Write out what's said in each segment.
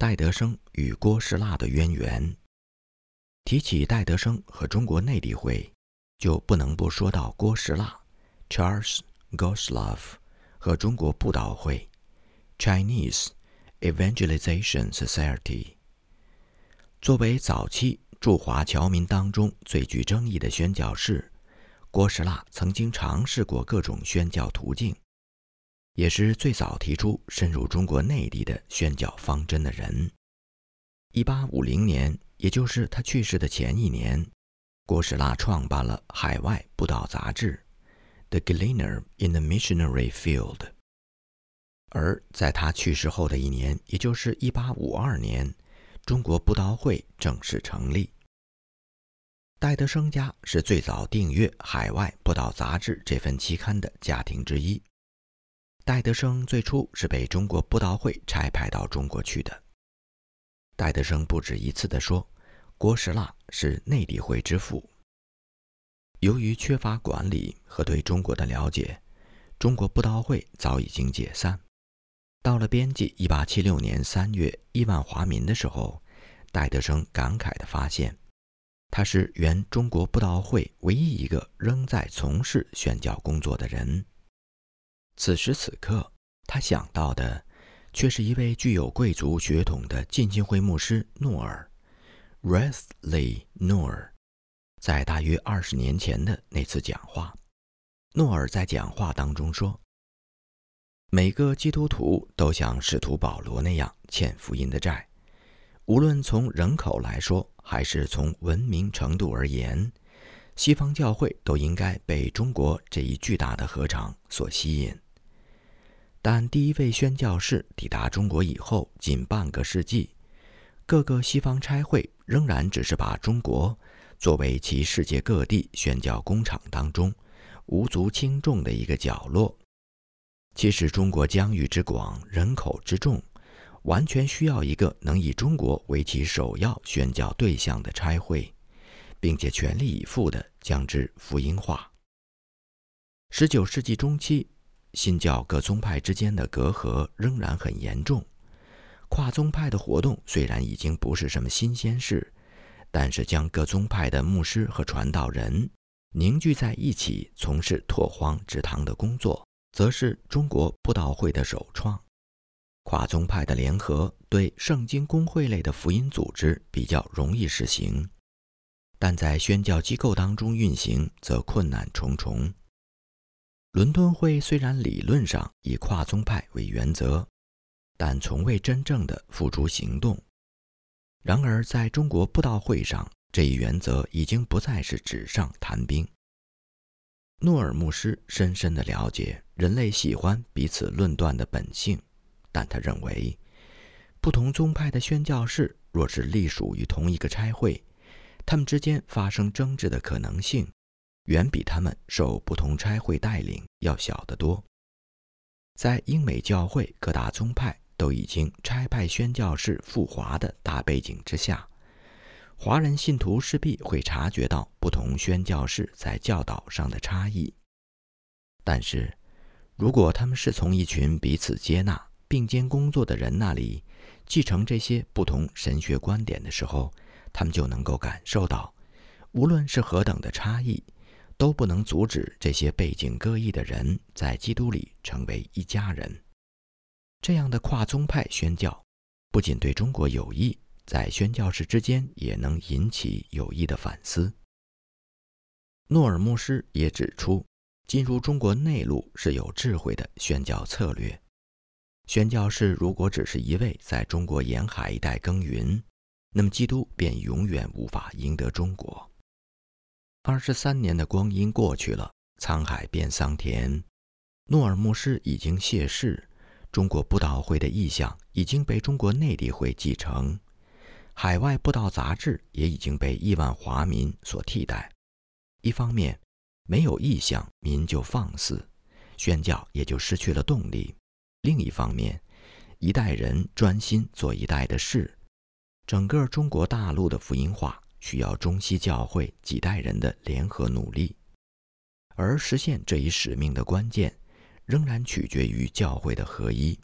戴德生与郭士腊的渊源。提起戴德生和中国内地会，就不能不说到郭士腊 （Charles Goslov） 和中国布道会 （Chinese Evangelization Society）。作为早期驻华侨民当中最具争议的宣教士，郭士腊曾经尝试过各种宣教途径。也是最早提出深入中国内地的宣教方针的人。一八五零年，也就是他去世的前一年，郭士拉创办了海外布道杂志《The Gleaner in the Missionary Field》。而在他去世后的一年，也就是一八五二年，中国布道会正式成立。戴德生家是最早订阅《海外布道杂志》这份期刊的家庭之一。戴德生最初是被中国布道会差派到中国去的。戴德生不止一次地说：“郭石腊是内地会之父。”由于缺乏管理和对中国的了解，中国布道会早已经解散。到了编辑1876年3月亿万华民的时候，戴德生感慨地发现，他是原中国布道会唯一一个仍在从事宣教工作的人。此时此刻，他想到的却是一位具有贵族血统的浸信会牧师诺尔 （Rathley Noor） 在大约二十年前的那次讲话。诺尔在讲话当中说：“每个基督徒都像使徒保罗那样欠福音的债，无论从人口来说，还是从文明程度而言，西方教会都应该被中国这一巨大的合场所吸引。”但第一位宣教士抵达中国以后，近半个世纪，各个西方差会仍然只是把中国作为其世界各地宣教工厂当中无足轻重的一个角落。其实，中国疆域之广，人口之众，完全需要一个能以中国为其首要宣教对象的差会，并且全力以赴地将之福音化。十九世纪中期。新教各宗派之间的隔阂仍然很严重，跨宗派的活动虽然已经不是什么新鲜事，但是将各宗派的牧师和传道人凝聚在一起从事拓荒植堂的工作，则是中国布道会的首创。跨宗派的联合对圣经公会类的福音组织比较容易实行，但在宣教机构当中运行则困难重重。伦敦会虽然理论上以跨宗派为原则，但从未真正的付诸行动。然而，在中国布道会上，这一原则已经不再是纸上谈兵。诺尔牧师深深地了解人类喜欢彼此论断的本性，但他认为，不同宗派的宣教士若是隶属于同一个差会，他们之间发生争执的可能性。远比他们受不同差会带领要小得多。在英美教会各大宗派都已经差派宣教士赴华的大背景之下，华人信徒势必会察觉到不同宣教士在教导上的差异。但是，如果他们是从一群彼此接纳、并肩工作的人那里继承这些不同神学观点的时候，他们就能够感受到，无论是何等的差异。都不能阻止这些背景各异的人在基督里成为一家人。这样的跨宗派宣教，不仅对中国有益，在宣教士之间也能引起有益的反思。诺尔牧师也指出，进入中国内陆是有智慧的宣教策略。宣教士如果只是一味在中国沿海一带耕耘，那么基督便永远无法赢得中国。二十三年的光阴过去了，沧海变桑田。诺尔牧师已经谢世，中国布道会的意向已经被中国内地会继承，海外布道杂志也已经被亿万华民所替代。一方面，没有意向，民就放肆，宣教也就失去了动力；另一方面，一代人专心做一代的事，整个中国大陆的福音化。需要中西教会几代人的联合努力，而实现这一使命的关键，仍然取决于教会的合一。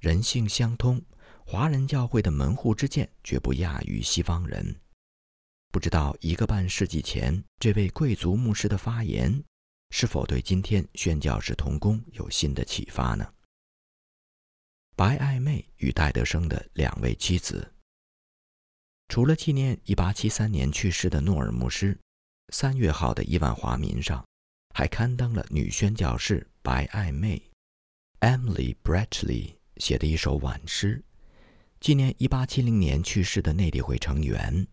人性相通，华人教会的门户之见绝不亚于西方人。不知道一个半世纪前这位贵族牧师的发言，是否对今天宣教士童工有新的启发呢？白爱妹与戴德生的两位妻子，除了纪念1873年去世的诺尔牧师，三月号的亿万华民上还刊登了女宣教士白爱妹 Emily Bradley 写的一首挽诗。纪念1870年去世的内地会成员，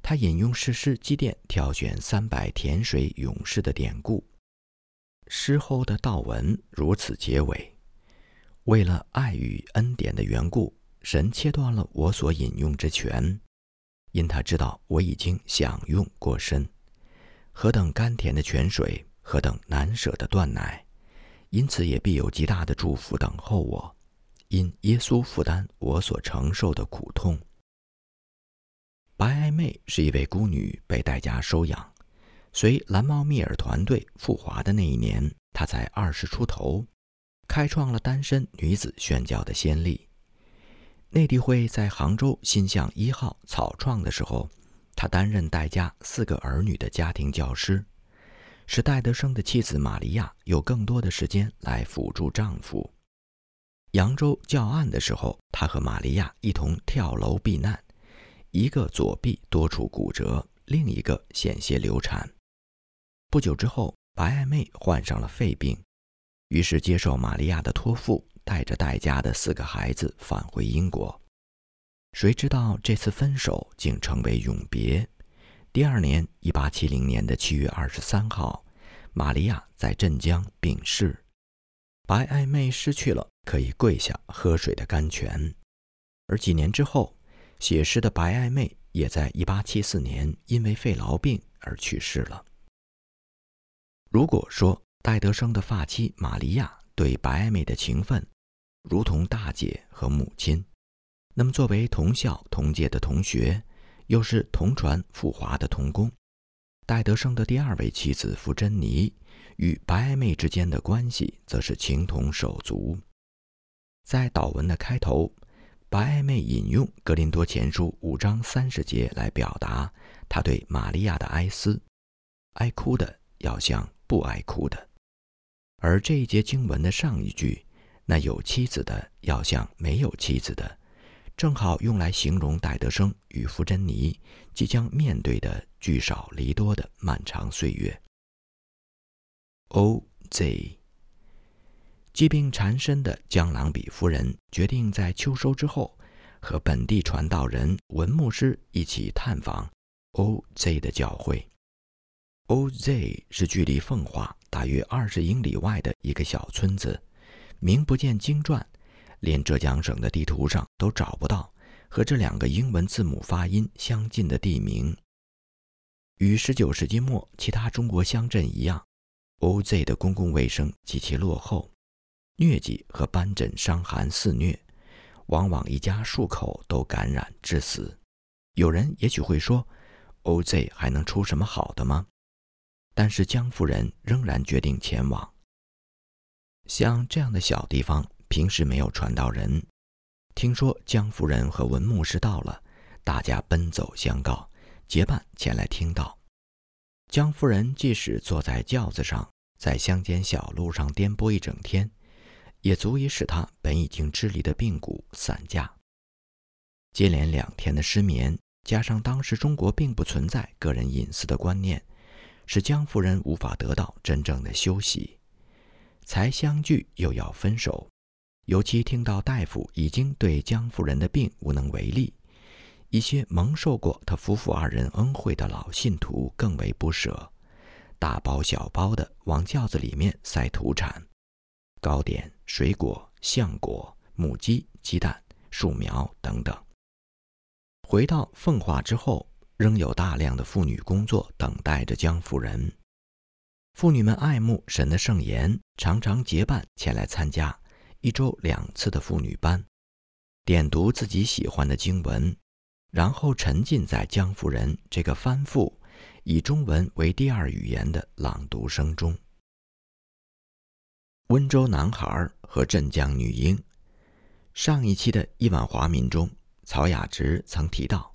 他引用诗诗积淀挑选三百甜水勇士的典故。诗后的道文如此结尾：为了爱与恩典的缘故，神切断了我所引用之泉，因他知道我已经享用过深。何等甘甜的泉水，何等难舍的断奶，因此也必有极大的祝福等候我。因耶稣负担我所承受的苦痛。白爱妹是一位孤女，被代家收养。随蓝猫密尔团队赴华的那一年，她才二十出头，开创了单身女子宣教的先例。内地会在杭州新巷一号草创的时候，他担任戴家四个儿女的家庭教师，使戴德生的妻子玛利亚有更多的时间来辅助丈夫。扬州教案的时候，他和玛利亚一同跳楼避难，一个左臂多处骨折，另一个险些流产。不久之后，白爱妹患上了肺病，于是接受玛利亚的托付，带着戴家的四个孩子返回英国。谁知道这次分手竟成为永别。第二年，一八七零年的七月二十三号，玛利亚在镇江病逝。白爱妹失去了可以跪下喝水的甘泉，而几年之后，写诗的白爱妹也在1874年因为肺痨病而去世了。如果说戴德生的发妻玛利亚对白爱妹的情分如同大姐和母亲，那么作为同校同届的同学，又是同传赴华的同工，戴德生的第二位妻子傅珍妮。与白爱妹之间的关系则是情同手足。在祷文的开头，白爱妹引用《格林多前书》五章三十节来表达她对玛利亚的哀思：爱哭的要像不爱哭的。而这一节经文的上一句，那有妻子的要像没有妻子的，正好用来形容戴德生与傅珍妮即将面对的聚少离多的漫长岁月。O.Z. 疾病缠身的江郎比夫人决定在秋收之后，和本地传道人文牧师一起探访 O.Z. 的教会。O.Z. 是距离奉化大约二十英里外的一个小村子，名不见经传，连浙江省的地图上都找不到和这两个英文字母发音相近的地名。与十九世纪末其他中国乡镇一样。O.Z. 的公共卫生极其落后，疟疾和斑疹伤寒肆虐，往往一家数口都感染致死。有人也许会说，O.Z. 还能出什么好的吗？但是江夫人仍然决定前往。像这样的小地方，平时没有传道人。听说江夫人和文牧师到了，大家奔走相告，结伴前来听到。江夫人即使坐在轿子上，在乡间小路上颠簸一整天，也足以使她本已经支离的髌骨散架。接连两天的失眠，加上当时中国并不存在个人隐私的观念，使江夫人无法得到真正的休息。才相聚又要分手，尤其听到大夫已经对江夫人的病无能为力。一些蒙受过他夫妇二人恩惠的老信徒更为不舍，大包小包的往轿子里面塞土产、糕点、水果、橡果、母鸡、鸡蛋、树苗等等。回到奉化之后，仍有大量的妇女工作等待着江夫人。妇女们爱慕神的圣言，常常结伴前来参加一周两次的妇女班，点读自己喜欢的经文。然后沉浸在江夫人这个翻覆以中文为第二语言的朗读声中。温州男孩和镇江女婴，上一期的亿万华民中，曹雅芝曾提到，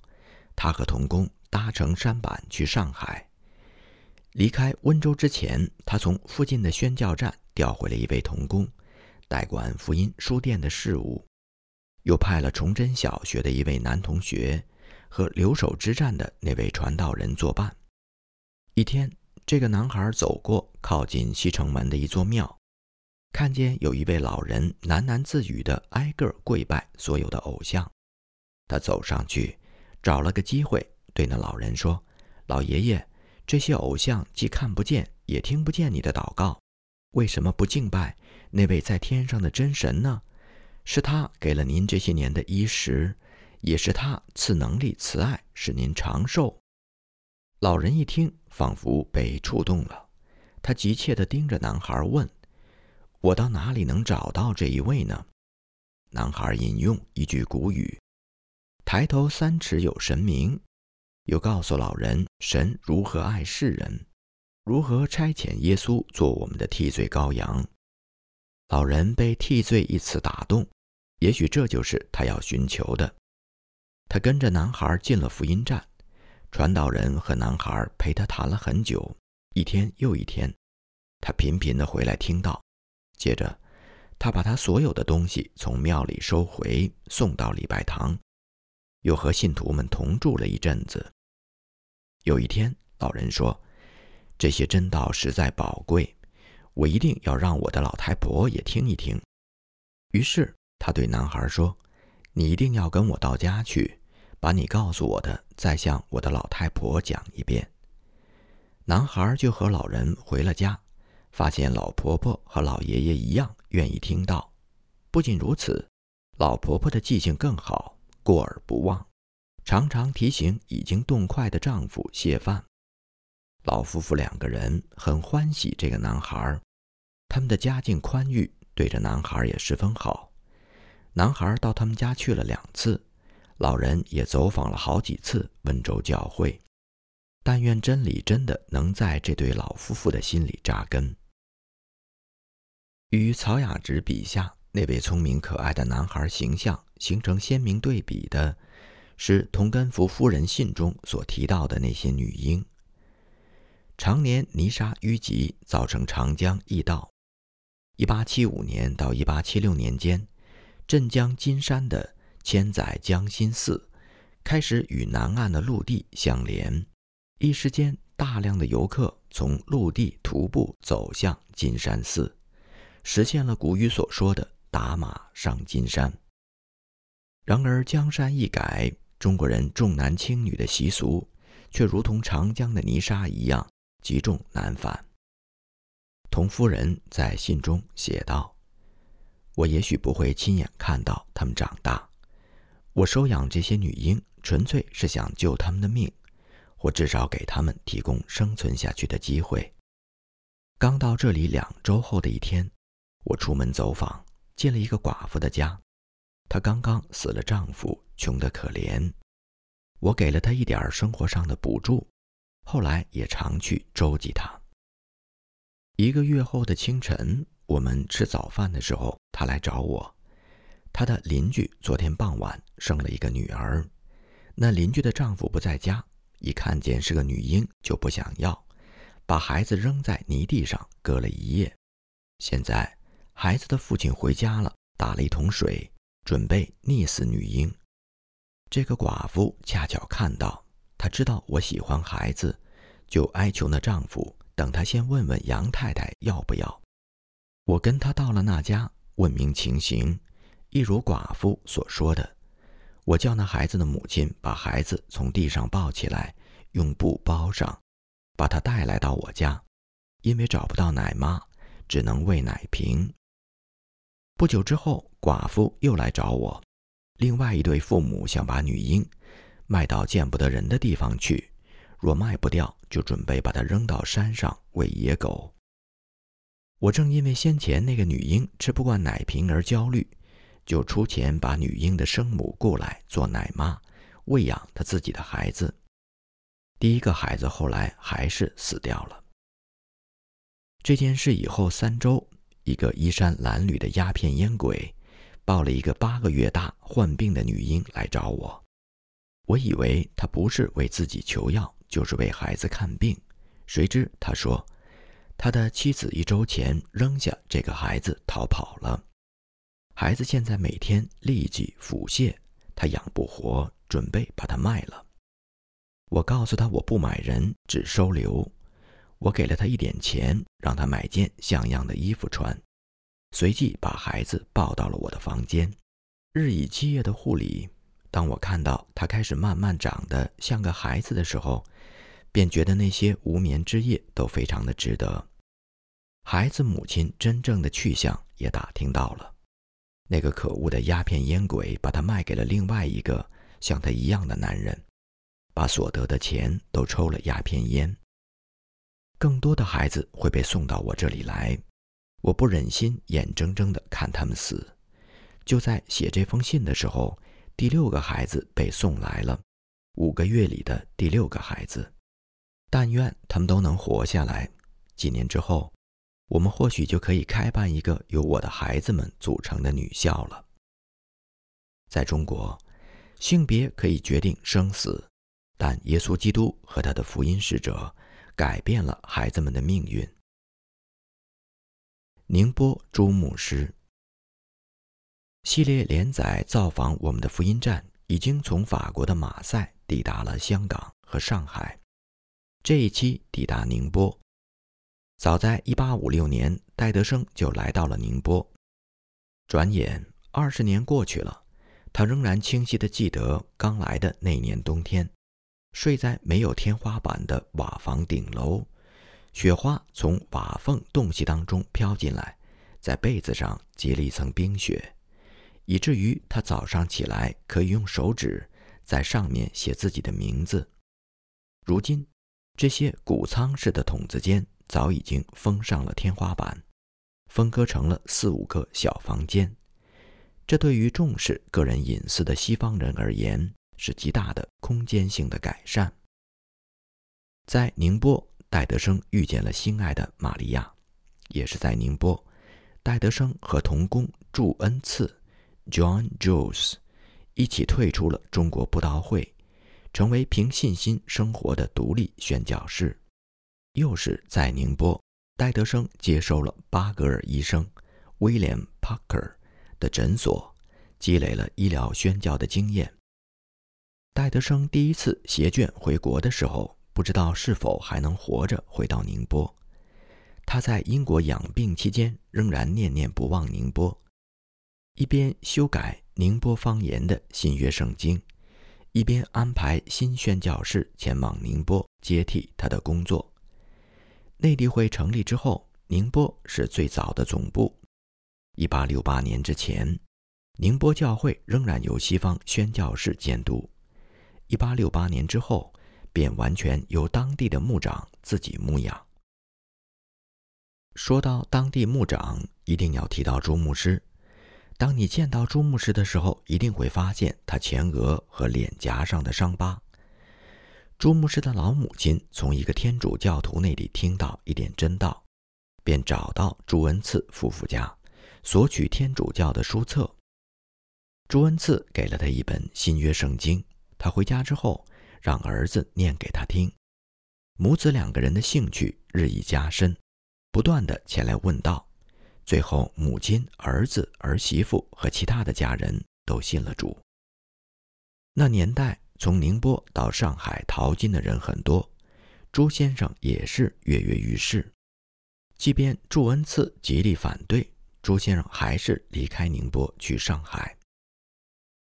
他和童工搭乘舢板去上海。离开温州之前，他从附近的宣教站调回了一位童工，代管福音书店的事务，又派了崇祯小学的一位男同学和留守之战的那位传道人作伴。一天，这个男孩走过靠近西城门的一座庙。看见有一位老人喃喃自语地挨个跪拜所有的偶像，他走上去，找了个机会对那老人说：“老爷爷，这些偶像既看不见也听不见你的祷告，为什么不敬拜那位在天上的真神呢？是他给了您这些年的衣食，也是他赐能力、慈爱，使您长寿。”老人一听，仿佛被触动了，他急切地盯着男孩问。我到哪里能找到这一位呢？男孩引用一句古语：“抬头三尺有神明。”又告诉老人神如何爱世人，如何差遣耶稣做我们的替罪羔羊。老人被“替罪”一词打动，也许这就是他要寻求的。他跟着男孩进了福音站，传道人和男孩陪他谈了很久，一天又一天，他频频地回来听到。接着，他把他所有的东西从庙里收回，送到礼拜堂，又和信徒们同住了一阵子。有一天，老人说：“这些真道实在宝贵，我一定要让我的老太婆也听一听。”于是，他对男孩说：“你一定要跟我到家去，把你告诉我的再向我的老太婆讲一遍。”男孩就和老人回了家。发现老婆婆和老爷爷一样愿意听到，不仅如此，老婆婆的记性更好，过耳不忘，常常提醒已经动筷的丈夫谢饭。老夫妇两个人很欢喜这个男孩，他们的家境宽裕，对着男孩也十分好。男孩到他们家去了两次，老人也走访了好几次温州教会。但愿真理真的能在这对老夫妇的心里扎根。与曹雅芝笔下那位聪明可爱的男孩形象形成鲜明对比的，是同根福夫人信中所提到的那些女婴。常年泥沙淤积，造成长江易道。一八七五年到一八七六年间，镇江金山的千载江心寺开始与南岸的陆地相连，一时间大量的游客从陆地徒步走向金山寺。实现了古语所说的“打马上金山”。然而江山易改，中国人重男轻女的习俗却如同长江的泥沙一样积重难返。童夫人在信中写道：“我也许不会亲眼看到他们长大，我收养这些女婴纯粹是想救他们的命，或至少给他们提供生存下去的机会。”刚到这里两周后的一天。我出门走访，进了一个寡妇的家，她刚刚死了丈夫，穷得可怜。我给了她一点生活上的补助，后来也常去周济她。一个月后的清晨，我们吃早饭的时候，她来找我。她的邻居昨天傍晚生了一个女儿，那邻居的丈夫不在家，一看见是个女婴就不想要，把孩子扔在泥地上搁了一夜。现在。孩子的父亲回家了，打了一桶水，准备溺死女婴。这个寡妇恰巧看到，她知道我喜欢孩子，就哀求那丈夫，等她先问问杨太太要不要。我跟她到了那家，问明情形，一如寡妇所说的，我叫那孩子的母亲把孩子从地上抱起来，用布包上，把他带来到我家，因为找不到奶妈，只能喂奶瓶。不久之后，寡妇又来找我。另外一对父母想把女婴卖到见不得人的地方去，若卖不掉，就准备把她扔到山上喂野狗。我正因为先前那个女婴吃不惯奶瓶而焦虑，就出钱把女婴的生母雇来做奶妈，喂养她自己的孩子。第一个孩子后来还是死掉了。这件事以后三周。一个衣衫褴褛的鸦片烟鬼，抱了一个八个月大患病的女婴来找我。我以为他不是为自己求药，就是为孩子看病。谁知他说，他的妻子一周前扔下这个孩子逃跑了。孩子现在每天痢疾腹泻，他养不活，准备把他卖了。我告诉他我不买人，只收留。我给了他一点钱，让他买件像样的衣服穿，随即把孩子抱到了我的房间。日以继夜的护理。当我看到他开始慢慢长得像个孩子的时候，便觉得那些无眠之夜都非常的值得。孩子母亲真正的去向也打听到了，那个可恶的鸦片烟鬼把他卖给了另外一个像他一样的男人，把所得的钱都抽了鸦片烟。更多的孩子会被送到我这里来，我不忍心眼睁睁地看他们死。就在写这封信的时候。第六个孩子被送来了，五个月里的第六个孩子。但愿他们都能活下来。几年之后，我们或许就可以开办一个由我的孩子们组成的女校了。在中国，性别可以决定生死，但耶稣基督和他的福音使者改变了孩子们的命运。宁波朱牧师。系列连载造访我们的福音站已经从法国的马赛抵达了香港和上海，这一期抵达宁波。早在1856年，戴德生就来到了宁波。转眼二十年过去了，他仍然清晰地记得刚来的那年冬天，睡在没有天花板的瓦房顶楼，雪花从瓦缝洞隙当中飘进来，在被子上结了一层冰雪。以至于他早上起来可以用手指在上面写自己的名字。如今，这些谷仓式的筒子间早已经封上了天花板，分割成了四五个小房间。这对于重视个人隐私的西方人而言是极大的空间性的改善。在宁波，戴德生遇见了心爱的玛利亚，也是在宁波，戴德生和童工祝恩赐。John Jules 一起退出了中国布道会，成为凭信心生活的独立宣教士。又是在宁波，戴德生接收了巴格尔医生 William Parker 的诊所，积累了医疗宣教的经验。戴德生第一次携眷回国的时候，不知道是否还能活着回到宁波。他在英国养病期间，仍然念念不忘宁波。一边修改宁波方言的新约圣经，一边安排新宣教士前往宁波接替他的工作。内地会成立之后，宁波是最早的总部。一八六八年之前，宁波教会仍然由西方宣教士监督。一八六八年之后，便完全由当地的牧长自己牧养。说到当地牧长，一定要提到朱牧师。当你见到朱牧师的时候，一定会发现他前额和脸颊上的伤疤。朱牧师的老母亲从一个天主教徒那里听到一点真道，便找到朱恩赐夫妇家，索取天主教的书册。朱恩赐给了他一本新约圣经，他回家之后让儿子念给他听。母子两个人的兴趣日益加深，不断的前来问道。最后，母亲、儿子、儿媳妇和其他的家人都信了主。那年代，从宁波到上海淘金的人很多，朱先生也是跃跃欲试。即便祝恩赐极力反对，朱先生还是离开宁波去上海。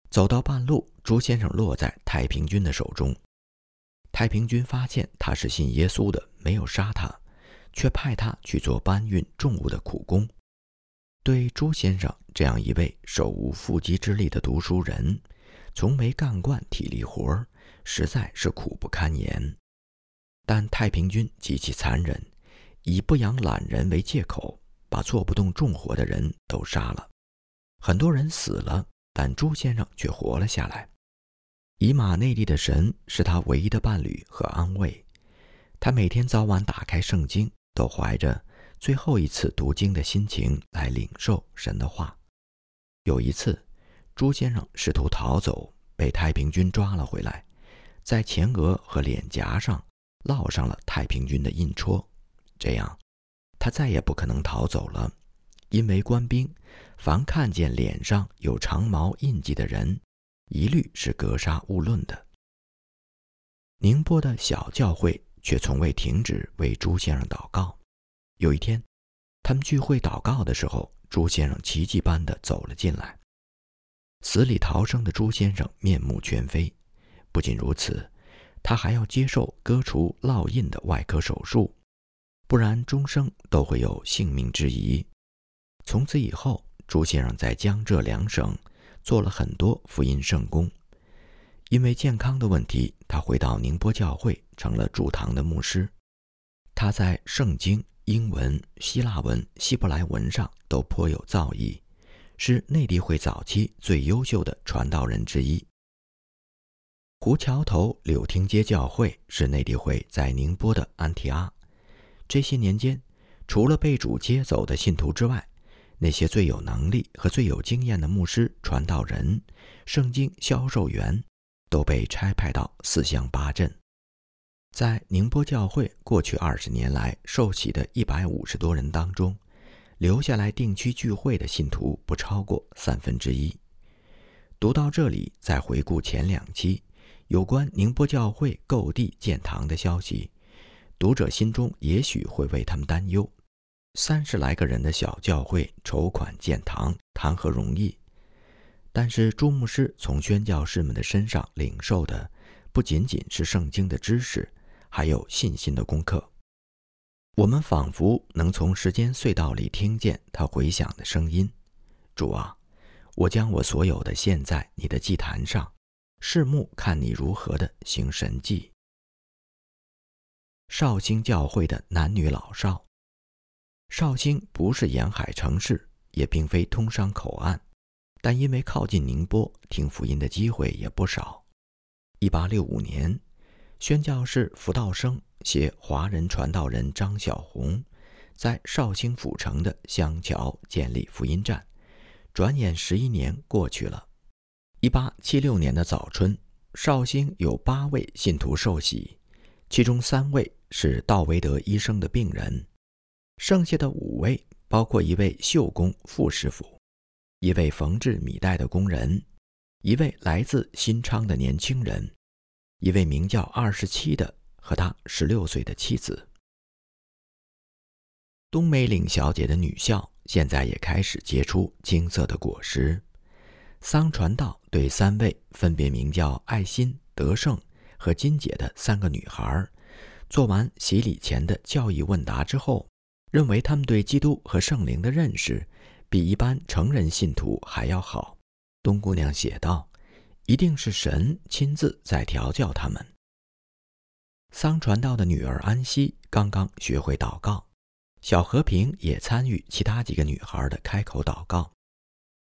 走到半路，朱先生落在太平军的手中。太平军发现他是信耶稣的，没有杀他，却派他去做搬运重物的苦工。对朱先生这样一位手无缚鸡之力的读书人，从没干惯体力活儿，实在是苦不堪言。但太平军极其残忍，以不养懒人为借口，把做不动重活的人都杀了。很多人死了，但朱先生却活了下来。以马内利的神是他唯一的伴侣和安慰。他每天早晚打开圣经，都怀着。最后一次读经的心情来领受神的话。有一次，朱先生试图逃走，被太平军抓了回来，在前额和脸颊上烙上了太平军的印戳，这样他再也不可能逃走了，因为官兵凡看见脸上有长毛印记的人，一律是格杀勿论的。宁波的小教会却从未停止为朱先生祷告。有一天，他们聚会祷告的时候，朱先生奇迹般的走了进来。死里逃生的朱先生面目全非。不仅如此，他还要接受割除烙印的外科手术，不然终生都会有性命之疑。从此以后，朱先生在江浙两省做了很多福音圣工。因为健康的问题，他回到宁波教会，成了主堂的牧师。他在圣经、英文、希腊文、希伯来文上都颇有造诣，是内地会早期最优秀的传道人之一。胡桥头柳汀街教会是内地会在宁波的安提阿。这些年间，除了被主接走的信徒之外，那些最有能力和最有经验的牧师、传道人、圣经销售员。都被差派到四乡八镇，在宁波教会过去二十年来受洗的一百五十多人当中，留下来定期聚会的信徒不超过三分之一。读到这里，再回顾前两期有关宁波教会购地建堂的消息，读者心中也许会为他们担忧：三十来个人的小教会筹款建堂，谈何容易？但是朱牧师从宣教士们的身上领受的，不仅仅是圣经的知识，还有信心的功课。我们仿佛能从时间隧道里听见他回响的声音：“主啊，我将我所有的献在你的祭坛上，拭目看你如何的行神迹。”绍兴教会的男女老少，绍兴不是沿海城市，也并非通商口岸。但因为靠近宁波，听福音的机会也不少。一八六五年，宣教士福道生携华人传道人张小红，在绍兴府城的香桥建立福音站。转眼十一年过去了。一八七六年的早春，绍兴有八位信徒受洗，其中三位是道维德医生的病人，剩下的五位包括一位绣工傅师傅。一位缝制米袋的工人，一位来自新昌的年轻人，一位名叫二十七的和他十六岁的妻子。东梅岭小姐的女校现在也开始结出金色的果实。桑传道对三位分别名叫爱心、德胜和金姐的三个女孩，做完洗礼前的教义问答之后，认为他们对基督和圣灵的认识。比一般成人信徒还要好，冬姑娘写道：“一定是神亲自在调教他们。”桑传道的女儿安息刚刚学会祷告，小和平也参与其他几个女孩的开口祷告。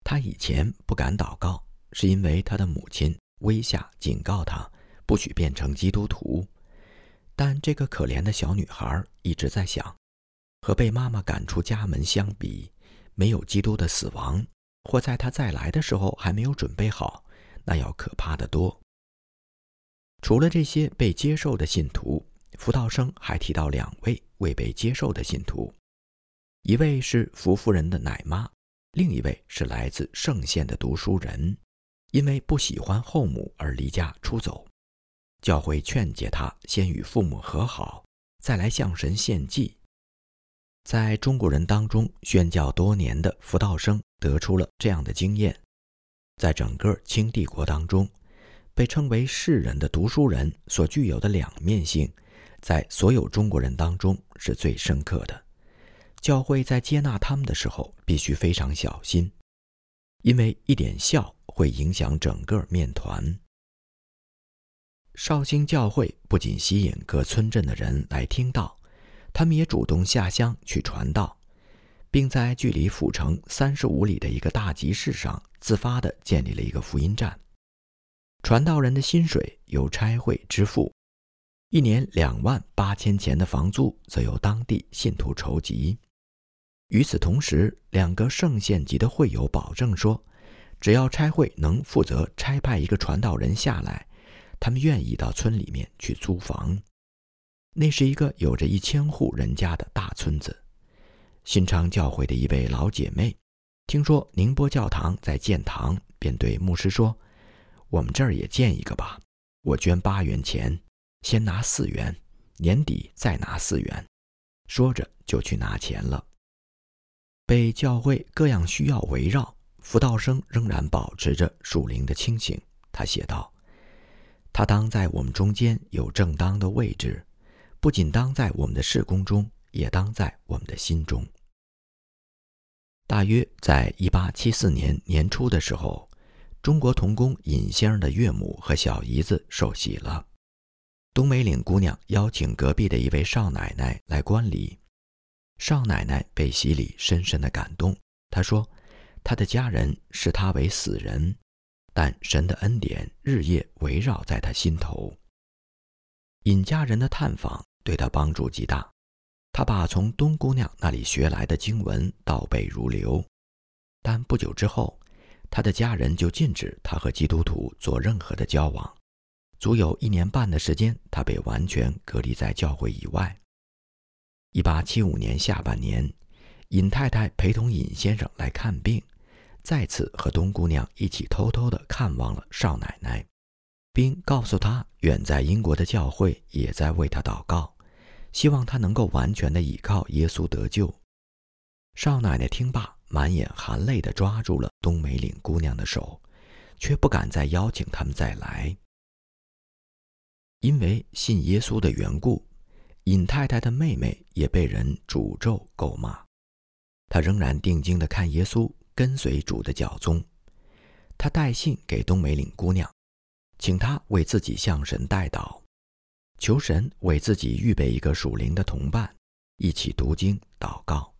她以前不敢祷告，是因为她的母亲威吓警告她不许变成基督徒。但这个可怜的小女孩一直在想，和被妈妈赶出家门相比。没有基督的死亡，或在他再来的时候还没有准备好，那要可怕的多。除了这些被接受的信徒，福道生还提到两位未被接受的信徒，一位是福夫人的奶妈，另一位是来自圣县的读书人，因为不喜欢后母而离家出走。教会劝解他先与父母和好，再来向神献祭。在中国人当中宣教多年的福道生得出了这样的经验：在整个清帝国当中，被称为世人的读书人所具有的两面性，在所有中国人当中是最深刻的。教会在接纳他们的时候必须非常小心，因为一点笑会影响整个面团。绍兴教会不仅吸引各村镇的人来听到。他们也主动下乡去传道，并在距离府城三十五里的一个大集市上自发地建立了一个福音站。传道人的薪水由差会支付，一年两万八千钱的房租则由当地信徒筹集。与此同时，两个圣县级的会友保证说，只要差会能负责差派一个传道人下来，他们愿意到村里面去租房。那是一个有着一千户人家的大村子。新昌教会的一位老姐妹，听说宁波教堂在建堂，便对牧师说：“我们这儿也建一个吧，我捐八元钱，先拿四元，年底再拿四元。”说着就去拿钱了。被教会各样需要围绕，福道生仍然保持着属灵的清醒。他写道：“他当在我们中间有正当的位置，不仅当在我们的事工中，也当在我们的心中。”大约在一八七四年年初的时候，中国童工尹先生的岳母和小姨子受洗了。东梅岭姑娘邀请隔壁的一位少奶奶来观礼，少奶奶被洗礼深深的感动。她说：“她的家人视她为死人，但神的恩典日夜围绕在她心头。”尹家人的探访对他帮助极大。他把从东姑娘那里学来的经文倒背如流，但不久之后，他的家人就禁止他和基督徒做任何的交往。足有一年半的时间，他被完全隔离在教会以外。一八七五年下半年，尹太太陪同尹先生来看病，再次和东姑娘一起偷偷地看望了少奶奶，并告诉她，远在英国的教会也在为她祷告。希望他能够完全的倚靠耶稣得救。少奶奶听罢，满眼含泪地抓住了冬梅岭姑娘的手，却不敢再邀请他们再来。因为信耶稣的缘故，尹太太的妹妹也被人诅咒咒骂。她仍然定睛地看耶稣，跟随主的脚宗。她带信给冬梅岭姑娘，请她为自己向神代祷。求神为自己预备一个属灵的同伴，一起读经祷告。